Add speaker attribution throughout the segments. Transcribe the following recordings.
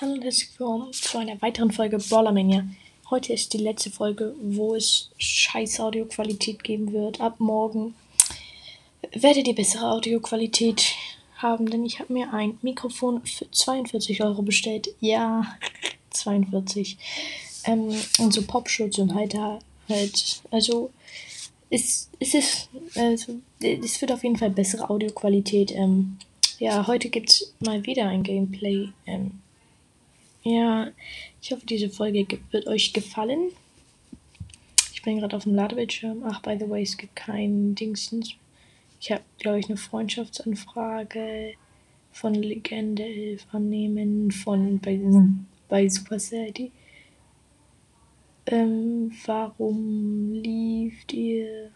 Speaker 1: Hallo und herzlich willkommen zu einer weiteren Folge Ballermania. Heute ist die letzte Folge, wo es scheiß Audioqualität geben wird. Ab morgen werdet ihr bessere Audioqualität haben, denn ich habe mir ein Mikrofon für 42 Euro bestellt. Ja, 42. Ähm, und so Popschutz und halt da halt, also es, es ist, also, es wird auf jeden Fall bessere Audioqualität. Ähm, ja, heute gibt es mal wieder ein Gameplay. Ähm, ja, ich hoffe, diese Folge wird euch gefallen. Ich bin gerade auf dem Ladebildschirm. Ach, by the way, es gibt keinen Dingsens. Ich habe, glaube ich, eine Freundschaftsanfrage von Legende 11 annehmen von bei, bei Supercell. Ähm, warum lieft ihr?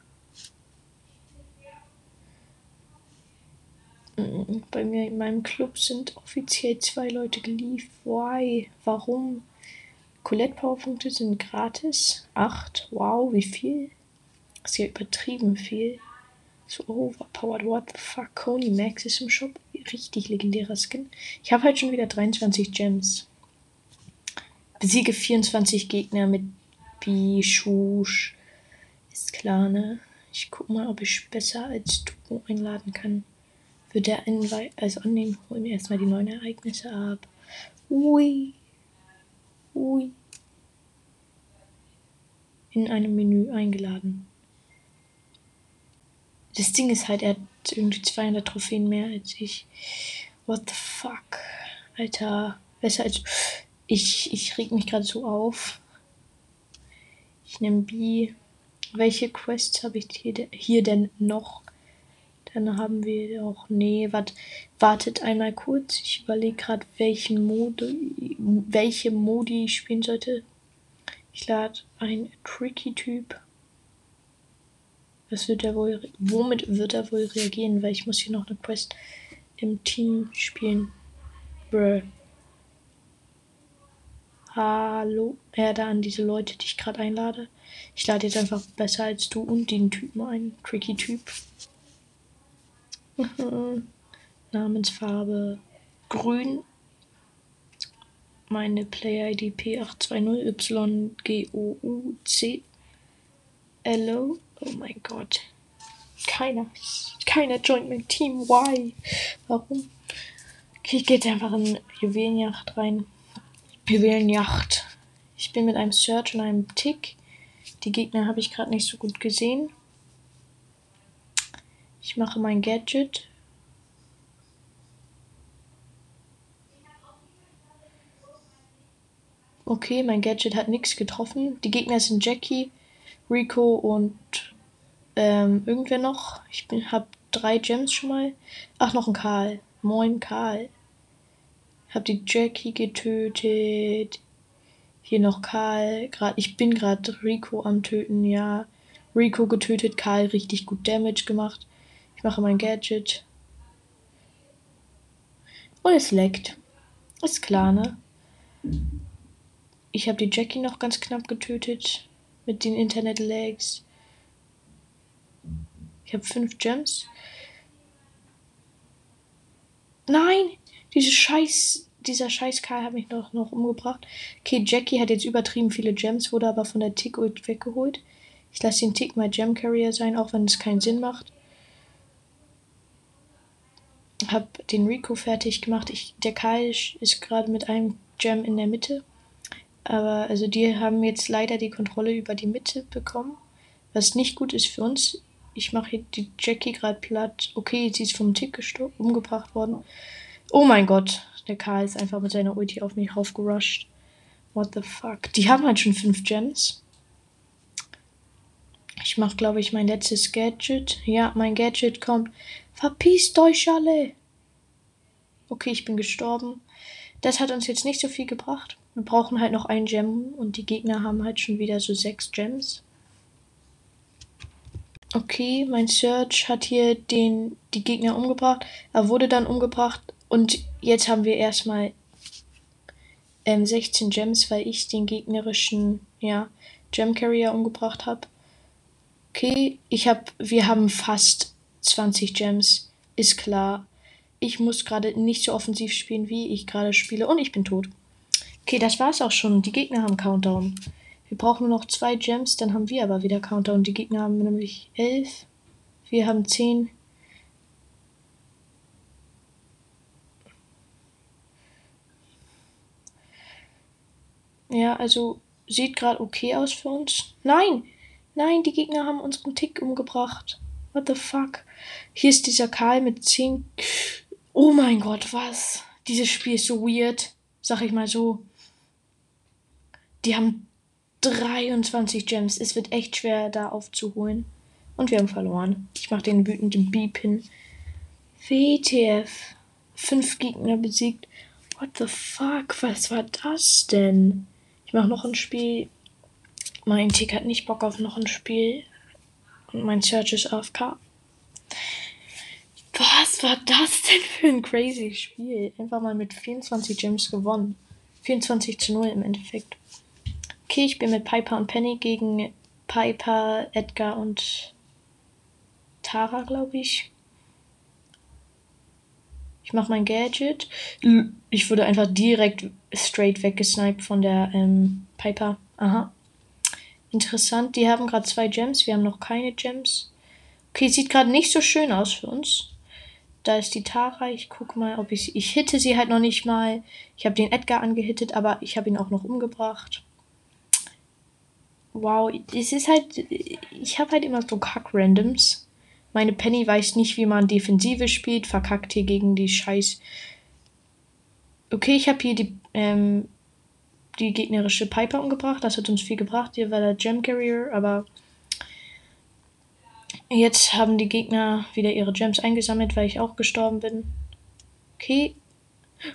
Speaker 1: Mm, Bei mir in meinem Club sind offiziell zwei Leute geliefert. Why? Warum? Colette Powerpunkte sind gratis. Acht. Wow, wie viel? Das ist ja übertrieben viel. So overpowered. What the fuck? Coney Max ist im Shop. Richtig legendärer Skin. Ich habe halt schon wieder 23 Gems. Besiege 24 Gegner mit Bischusch. Ist klar, ne? Ich guck mal, ob ich besser als du einladen kann. Für der Invite, also annehmen, holen wir erstmal die neuen Ereignisse ab. Ui. Ui. In einem Menü eingeladen. Das Ding ist halt, er hat irgendwie 200 Trophäen mehr als ich. What the fuck? Alter, besser als. Ich, ich reg mich gerade so auf. Ich nehme B. Welche Quests habe ich hier, hier denn noch? Dann haben wir auch. Nee, wat, wartet einmal kurz. Ich überlege gerade, welchen Modi, welche Modi ich spielen sollte. Ich lade einen Tricky-Typ. Was wird er wohl, womit wird er wohl reagieren? Weil ich muss hier noch eine Quest im Team spielen. Bruh. Hallo, Erde an diese Leute, die ich gerade einlade. Ich lade jetzt einfach besser als du und den Typen ein. Tricky-Typ. Namensfarbe grün. Meine Player-ID P820YGOUC. Hello. Oh mein Gott. Keiner. Keiner joint mein Team. Why? Warum? Okay, ich gehe jetzt einfach in Juwelenjacht rein. Juwelenjacht. Ich bin mit einem Search und einem Tick. Die Gegner habe ich gerade nicht so gut gesehen. Ich mache mein Gadget. Okay, mein Gadget hat nichts getroffen. Die Gegner sind Jackie, Rico und ähm, irgendwer noch. Ich bin, hab drei Gems schon mal. Ach, noch ein Karl. Moin, Karl. Hab die Jackie getötet. Hier noch Karl. Grad, ich bin gerade Rico am Töten, ja. Rico getötet, Karl richtig gut Damage gemacht. Ich mache mein Gadget. Und es leckt. Ist klar, ne? Ich habe die Jackie noch ganz knapp getötet. Mit den Internet-Lags. Ich habe fünf Gems. Nein! Diese Scheiß, dieser scheiß Karl hat mich noch, noch umgebracht. Okay, Jackie hat jetzt übertrieben viele Gems, wurde aber von der Tick weggeholt. Ich lasse den Tick mal Gem Carrier sein, auch wenn es keinen Sinn macht. Hab den Rico fertig gemacht. Ich, der Karl ist gerade mit einem Gem in der Mitte. Aber also die haben jetzt leider die Kontrolle über die Mitte bekommen. Was nicht gut ist für uns. Ich mache die Jackie gerade platt. Okay, sie ist vom Tick umgebracht worden. Oh mein Gott. Der Karl ist einfach mit seiner Ulti auf mich raufgerusht. What the fuck? Die haben halt schon fünf Gems. Ich mache, glaube ich, mein letztes Gadget. Ja, mein Gadget kommt. Verpisst euch alle! Okay, ich bin gestorben. Das hat uns jetzt nicht so viel gebracht. Wir brauchen halt noch ein Gem und die Gegner haben halt schon wieder so sechs Gems. Okay, mein Search hat hier den, die Gegner umgebracht. Er wurde dann umgebracht und jetzt haben wir erstmal ähm, 16 Gems, weil ich den gegnerischen ja, Gem Carrier umgebracht habe. Okay, ich hab, wir haben fast 20 Gems, ist klar. Ich muss gerade nicht so offensiv spielen, wie ich gerade spiele. Und ich bin tot. Okay, das war's auch schon. Die Gegner haben Countdown. Wir brauchen nur noch zwei Gems, dann haben wir aber wieder Countdown. Die Gegner haben nämlich elf. Wir haben zehn. Ja, also sieht gerade okay aus für uns. Nein! Nein, die Gegner haben unseren Tick umgebracht. What the fuck? Hier ist dieser Karl mit 10. Oh mein Gott, was? Dieses Spiel ist so weird. Sag ich mal so. Die haben 23 Gems. Es wird echt schwer, da aufzuholen. Und wir haben verloren. Ich mach den wütenden Beep hin. WTF. Fünf Gegner besiegt. What the fuck? Was war das denn? Ich mach noch ein Spiel. Mein Tick hat nicht Bock auf noch ein Spiel. Und mein Search ist AFK. Was war das denn für ein crazy Spiel? Einfach mal mit 24 Gems gewonnen. 24 zu 0 im Endeffekt. Okay, ich bin mit Piper und Penny gegen Piper, Edgar und Tara, glaube ich. Ich mache mein Gadget. Ich wurde einfach direkt straight weggesniped von der ähm, Piper. Aha. Interessant. Die haben gerade zwei Gems. Wir haben noch keine Gems. Okay, sieht gerade nicht so schön aus für uns. Da ist die Tara. Ich gucke mal, ob ich. Ich hitte sie halt noch nicht mal. Ich habe den Edgar angehittet, aber ich habe ihn auch noch umgebracht. Wow, es ist halt. Ich habe halt immer so Kack-Randoms. Meine Penny weiß nicht, wie man Defensive spielt, verkackt hier gegen die Scheiß. Okay, ich habe hier die, ähm, die gegnerische Piper umgebracht. Das hat uns viel gebracht. Hier war der Gem Carrier, aber jetzt haben die Gegner wieder ihre Gems eingesammelt, weil ich auch gestorben bin. Okay.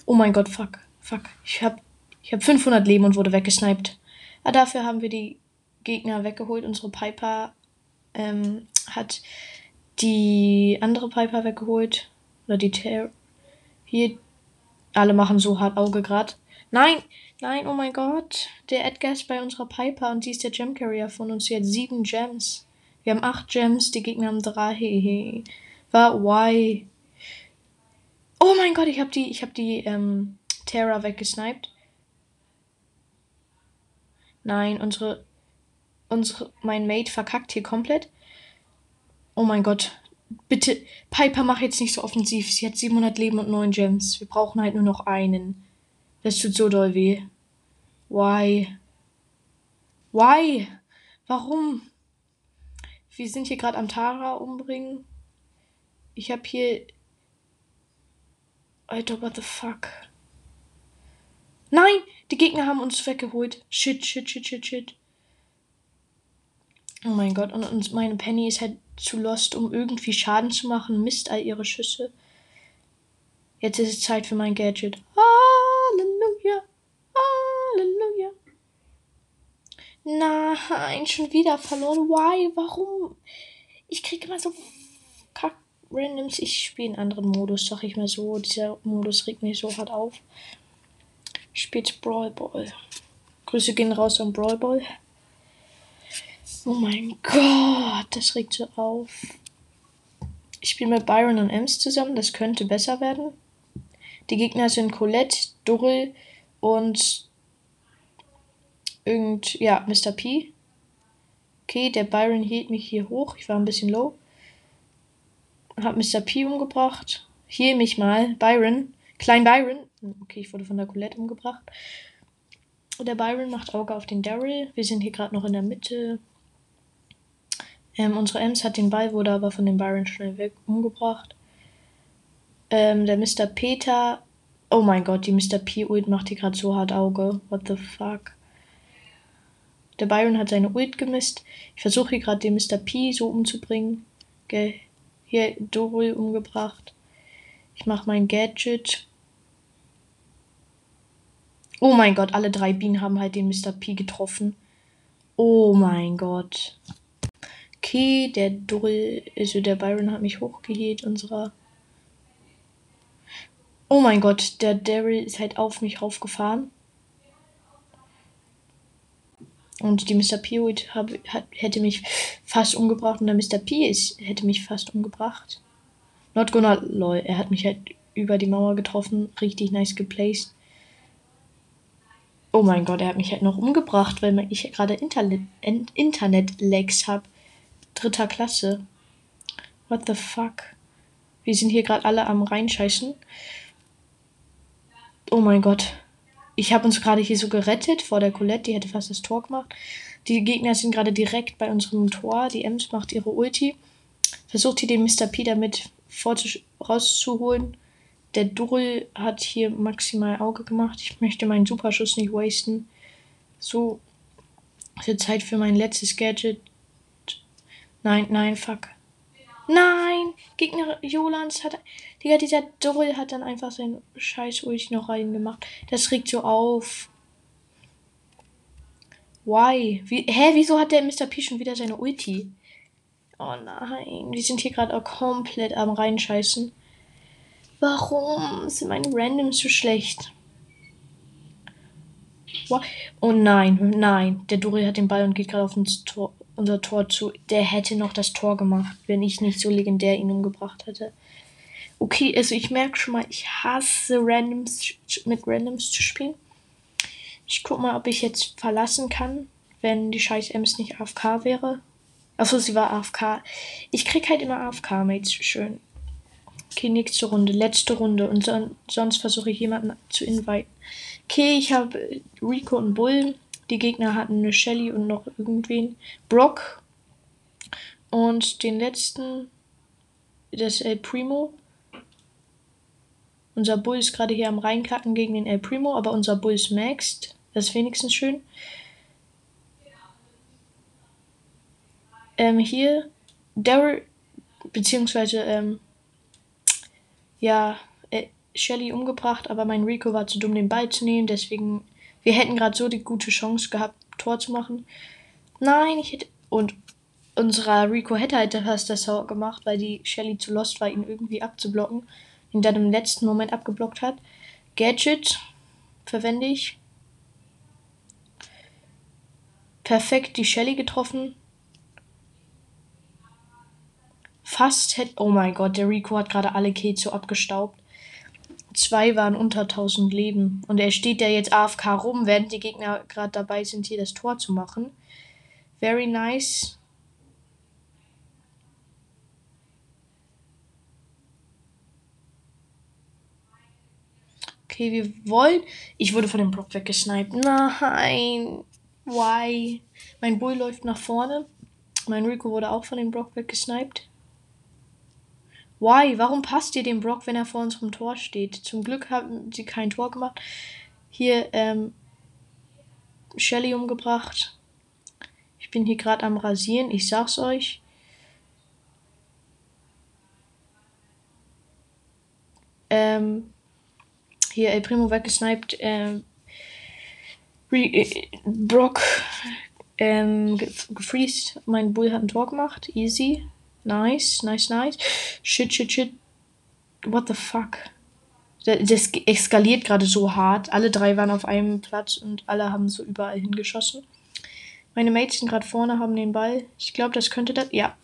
Speaker 1: Oh mein Gott, fuck. Fuck. Ich hab, ich hab 500 Leben und wurde weggesniped. Aber ah, dafür haben wir die Gegner weggeholt. Unsere Piper ähm, hat die andere Piper weggeholt. Oder die Ter Hier. Alle machen so hart Auge grad. Nein! Nein, oh mein Gott. Der Edgar ist bei unserer Piper und sie ist der Gem Carrier von uns. Sie hat sieben Gems. Wir haben acht Gems, die Gegner haben drei. Hehe. War why? Oh mein Gott, ich hab die, ich hab die ähm, Terra weggesniped. Nein, unsere, unsere, mein Mate verkackt hier komplett. Oh mein Gott. Bitte, Piper, mach jetzt nicht so offensiv. Sie hat 700 Leben und 9 Gems. Wir brauchen halt nur noch einen. Das tut so doll weh. Why? Why? Warum? Wir sind hier gerade am Tara umbringen. Ich hab hier. Alter, what the fuck? Nein! Die Gegner haben uns weggeholt. Shit, shit, shit, shit, shit. Oh mein Gott, und, und meine Penny ist halt zu lost, um irgendwie Schaden zu machen, misst all ihre Schüsse. Jetzt ist es Zeit für mein Gadget. Halleluja, Halleluja. Nein, schon wieder verloren. Why? Warum? Ich kriege immer so kack Randoms. Ich spiele einen anderen Modus, sag ich mal so. Dieser Modus regt mich so hart auf. Ich spiele Brawl Ball. Grüße gehen raus an Brawl Ball. Oh mein Gott, das regt so auf. Ich spiele mit Byron und Ems zusammen, das könnte besser werden. Die Gegner sind Colette, Durrell und irgend, ja, Mr. P. Okay, der Byron hielt mich hier hoch. Ich war ein bisschen low. Hab Mr. P umgebracht. Hier mich mal. Byron. Klein Byron. Okay, ich wurde von der Colette umgebracht. Der Byron macht Auge auf den Daryl. Wir sind hier gerade noch in der Mitte. Ähm, unsere Ems hat den Ball, wurde aber von dem Byron schnell weg umgebracht. Ähm, der Mr. Peter. Oh mein Gott, die Mr. P-Ult macht hier gerade so hart Auge. What the fuck? Der Byron hat seine Ult gemisst. Ich versuche hier gerade den Mr. P so umzubringen. Okay. Hier Dorul umgebracht. Ich mache mein Gadget. Oh mein Gott, alle drei Bienen haben halt den Mr. P getroffen. Oh mein Gott. Okay, der Dull, also der Byron hat mich hochgehielt, unserer. Oh mein Gott, der Daryl ist halt auf mich raufgefahren. Und die Mr. P hab, hat, hätte mich fast umgebracht und der Mr. P ist, hätte mich fast umgebracht. Not gonna, lol, er hat mich halt über die Mauer getroffen, richtig nice geplaced. Oh mein Gott, er hat mich halt noch umgebracht, weil ich gerade Internet, Internet-Lags habe. Dritter Klasse. What the fuck? Wir sind hier gerade alle am reinscheißen. Oh mein Gott. Ich habe uns gerade hier so gerettet vor der Colette, die hätte fast das Tor gemacht. Die Gegner sind gerade direkt bei unserem Tor. Die Ems macht ihre Ulti. Versucht hier den Mr. P damit rauszuholen. Der Dull hat hier maximal Auge gemacht. Ich möchte meinen Superschuss nicht wasten. So viel Zeit für mein letztes Gadget. Nein, nein, fuck. Nein! Gegner Jolans hat. Digga, dieser Dull hat dann einfach sein scheiß Ulti noch reingemacht. Das regt so auf. Why? Wie, hä, wieso hat der Mr. P schon wieder seine Ulti? Oh nein, wir sind hier gerade auch komplett am reinscheißen. Warum sind meine Randoms so schlecht? Oh nein, nein. Der Dori hat den Ball und geht gerade auf Tor, unser Tor zu. Der hätte noch das Tor gemacht, wenn ich nicht so legendär ihn umgebracht hätte. Okay, also ich merke schon mal, ich hasse Randoms mit Randoms zu spielen. Ich guck mal, ob ich jetzt verlassen kann, wenn die scheiß Ems nicht AFK wäre. Achso, sie war AFK. Ich krieg halt immer AFK-Mates. Schön. Okay, nächste Runde, letzte Runde. Und son sonst versuche ich jemanden zu inviten. Okay, ich habe Rico und Bull. Die Gegner hatten eine Shelly und noch irgendwen. Brock. Und den letzten, das El Primo. Unser Bull ist gerade hier am reinkacken gegen den El Primo, aber unser Bull ist maxed. Das ist wenigstens schön. Ähm, hier, Daryl, beziehungsweise, ähm, ja, äh, Shelly umgebracht, aber mein Rico war zu dumm, den Ball zu nehmen. Deswegen, wir hätten gerade so die gute Chance gehabt, Tor zu machen. Nein, ich hätte. Und unserer Rico hätte halt fast das Tor gemacht, weil die Shelly zu lost war, ihn irgendwie abzublocken. Ihn dann im letzten Moment abgeblockt hat. Gadget verwende ich. Perfekt die Shelly getroffen. Fast hätte. Oh mein Gott, der Rico hat gerade alle Kills so abgestaubt. Zwei waren unter 1000 Leben. Und er steht ja jetzt AFK rum, während die Gegner gerade dabei sind, hier das Tor zu machen. Very nice. Okay, wir wollen. Ich wurde von dem Block weggesniped. Nein. Why? Mein Bull läuft nach vorne. Mein Rico wurde auch von dem Brock weggesniped. Why? Warum passt ihr dem Brock, wenn er vor unserem Tor steht? Zum Glück haben sie kein Tor gemacht. Hier, ähm, Shelly umgebracht. Ich bin hier gerade am Rasieren, ich sag's euch. Ähm, hier El Primo weggesniped. Ähm, äh, Brock ähm, gefreezed. Mein Bull hat ein Tor gemacht. Easy. Nice, nice, nice. Shit, shit, shit. What the fuck? Das eskaliert gerade so hart. Alle drei waren auf einem Platz und alle haben so überall hingeschossen. Meine sind gerade vorne, haben den Ball. Ich glaube, das könnte das. Ja.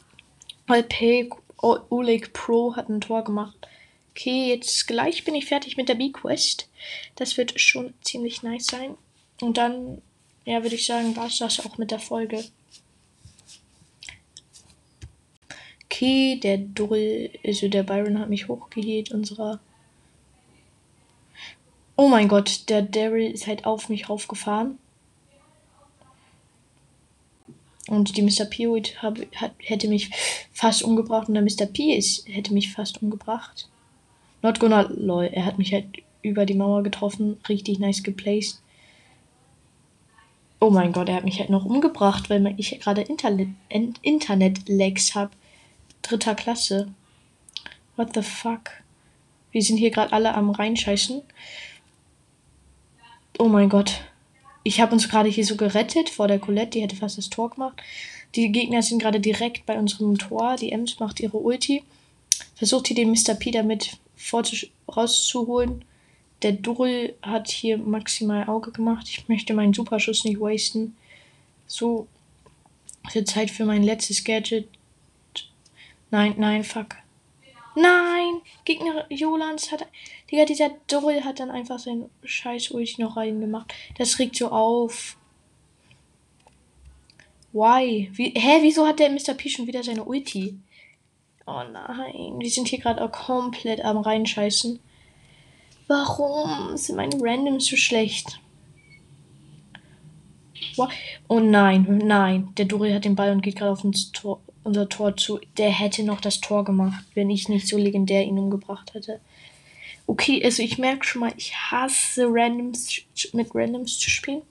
Speaker 1: Alpay Oleg Pro hat ein Tor gemacht. Okay, jetzt gleich bin ich fertig mit der B-Quest. Das wird schon ziemlich nice sein. Und dann, ja, würde ich sagen, war es das auch mit der Folge. Okay, der Dull, also der Byron hat mich hochgehielt, unserer. Oh mein Gott, der Daryl ist halt auf mich raufgefahren. Und die Mr. P hab, hat, hätte mich fast umgebracht und der Mr. P ist, hätte mich fast umgebracht. Not gonna, lol, er hat mich halt über die Mauer getroffen, richtig nice geplaced. Oh mein Gott, er hat mich halt noch umgebracht, weil ich gerade Internet, Internet-Lags habe dritter Klasse. What the fuck? Wir sind hier gerade alle am reinscheißen. Oh mein Gott. Ich habe uns gerade hier so gerettet vor der Colette, die hätte fast das Tor gemacht. Die Gegner sind gerade direkt bei unserem Tor. Die Ems macht ihre Ulti. Versucht hier den Mr. P damit rauszuholen. Der Dull hat hier maximal Auge gemacht. Ich möchte meinen Superschuss nicht wasten. So, wird Zeit für mein letztes Gadget. Nein, nein, fuck. Nein! Gegner Jolans hat. Digga, dieser Doll hat dann einfach sein scheiß Ulti noch reingemacht. Das regt so auf. Why? Wie, hä, wieso hat der Mr. P schon wieder seine Ulti? Oh nein, wir sind hier gerade auch komplett am reinscheißen. Warum sind meine Randoms so schlecht? What? Oh nein, nein. Der Dori hat den Ball und geht gerade auf uns Tor unser Tor zu. Der hätte noch das Tor gemacht, wenn ich nicht so legendär ihn umgebracht hätte. Okay, also ich merke schon mal, ich hasse Randoms mit Randoms zu spielen.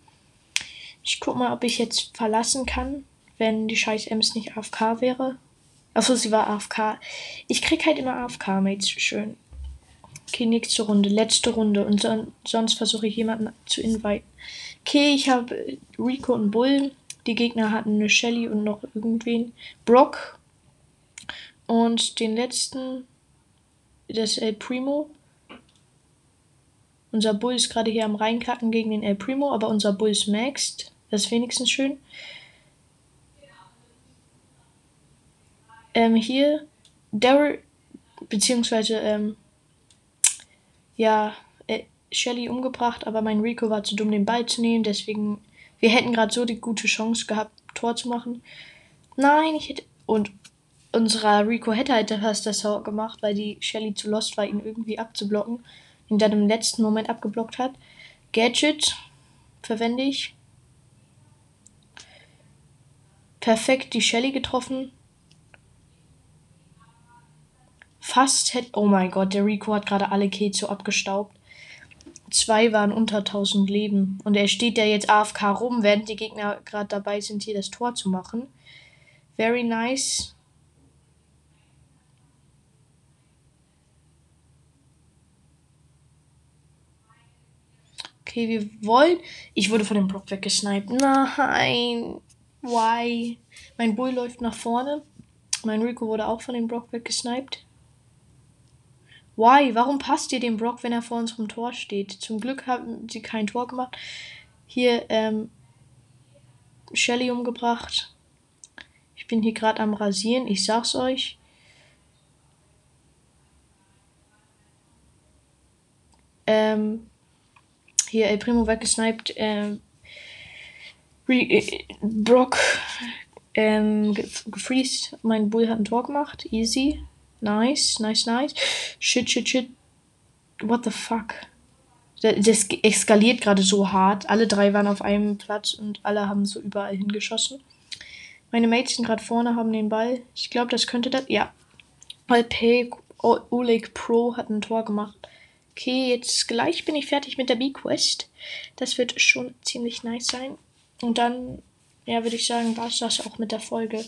Speaker 1: Ich guck mal, ob ich jetzt verlassen kann, wenn die scheiß Ems nicht AFK wäre. Achso, sie war AFK. Ich krieg halt immer AFK-Mates. Schön. Okay, nächste Runde. Letzte Runde. Und son sonst versuche ich jemanden zu inviten. Okay, ich habe Rico und Bull. Die Gegner hatten eine Shelly und noch irgendwen. Brock. Und den letzten, das El Primo. Unser Bull ist gerade hier am Reinkacken gegen den El Primo, aber unser Bull ist maxed. Das ist wenigstens schön. Ähm, hier, Daryl, beziehungsweise, ähm, ja, äh, Shelly umgebracht, aber mein Rico war zu dumm, den Ball zu nehmen, deswegen wir hätten gerade so die gute Chance gehabt, Tor zu machen. Nein, ich hätte. Und unserer Rico hätte halt fast das Tor gemacht, weil die Shelly zu lost war, ihn irgendwie abzublocken. Ihn dann im letzten Moment abgeblockt hat. Gadget verwende ich. Perfekt die Shelly getroffen. Fast hätte. Oh mein Gott, der Rico hat gerade alle Kills so abgestaubt. Zwei waren unter 1000 Leben. Und er steht ja jetzt AFK rum, während die Gegner gerade dabei sind, hier das Tor zu machen. Very nice. Okay, wir wollen. Ich wurde von dem Block weggesniped. Nein. Why? Mein Bull läuft nach vorne. Mein Rico wurde auch von dem Brock weggesniped. Why? Warum passt ihr dem Brock, wenn er vor unserem Tor steht? Zum Glück haben sie kein Tor gemacht. Hier, ähm, Shelly umgebracht. Ich bin hier gerade am Rasieren, ich sag's euch. Ähm, hier El Primo weggesniped. Ähm, äh, Brock ähm, gefreezed. Mein Bull hat ein Tor gemacht. Easy. Nice, nice, nice. Shit, shit, shit. What the fuck? Das eskaliert gerade so hart. Alle drei waren auf einem Platz und alle haben so überall hingeschossen. Meine sind gerade vorne, haben den Ball. Ich glaube, das könnte das. Ja. Alpay Oleg Pro hat ein Tor gemacht. Okay, jetzt gleich bin ich fertig mit der B-Quest. Das wird schon ziemlich nice sein. Und dann, ja, würde ich sagen, war es das auch mit der Folge.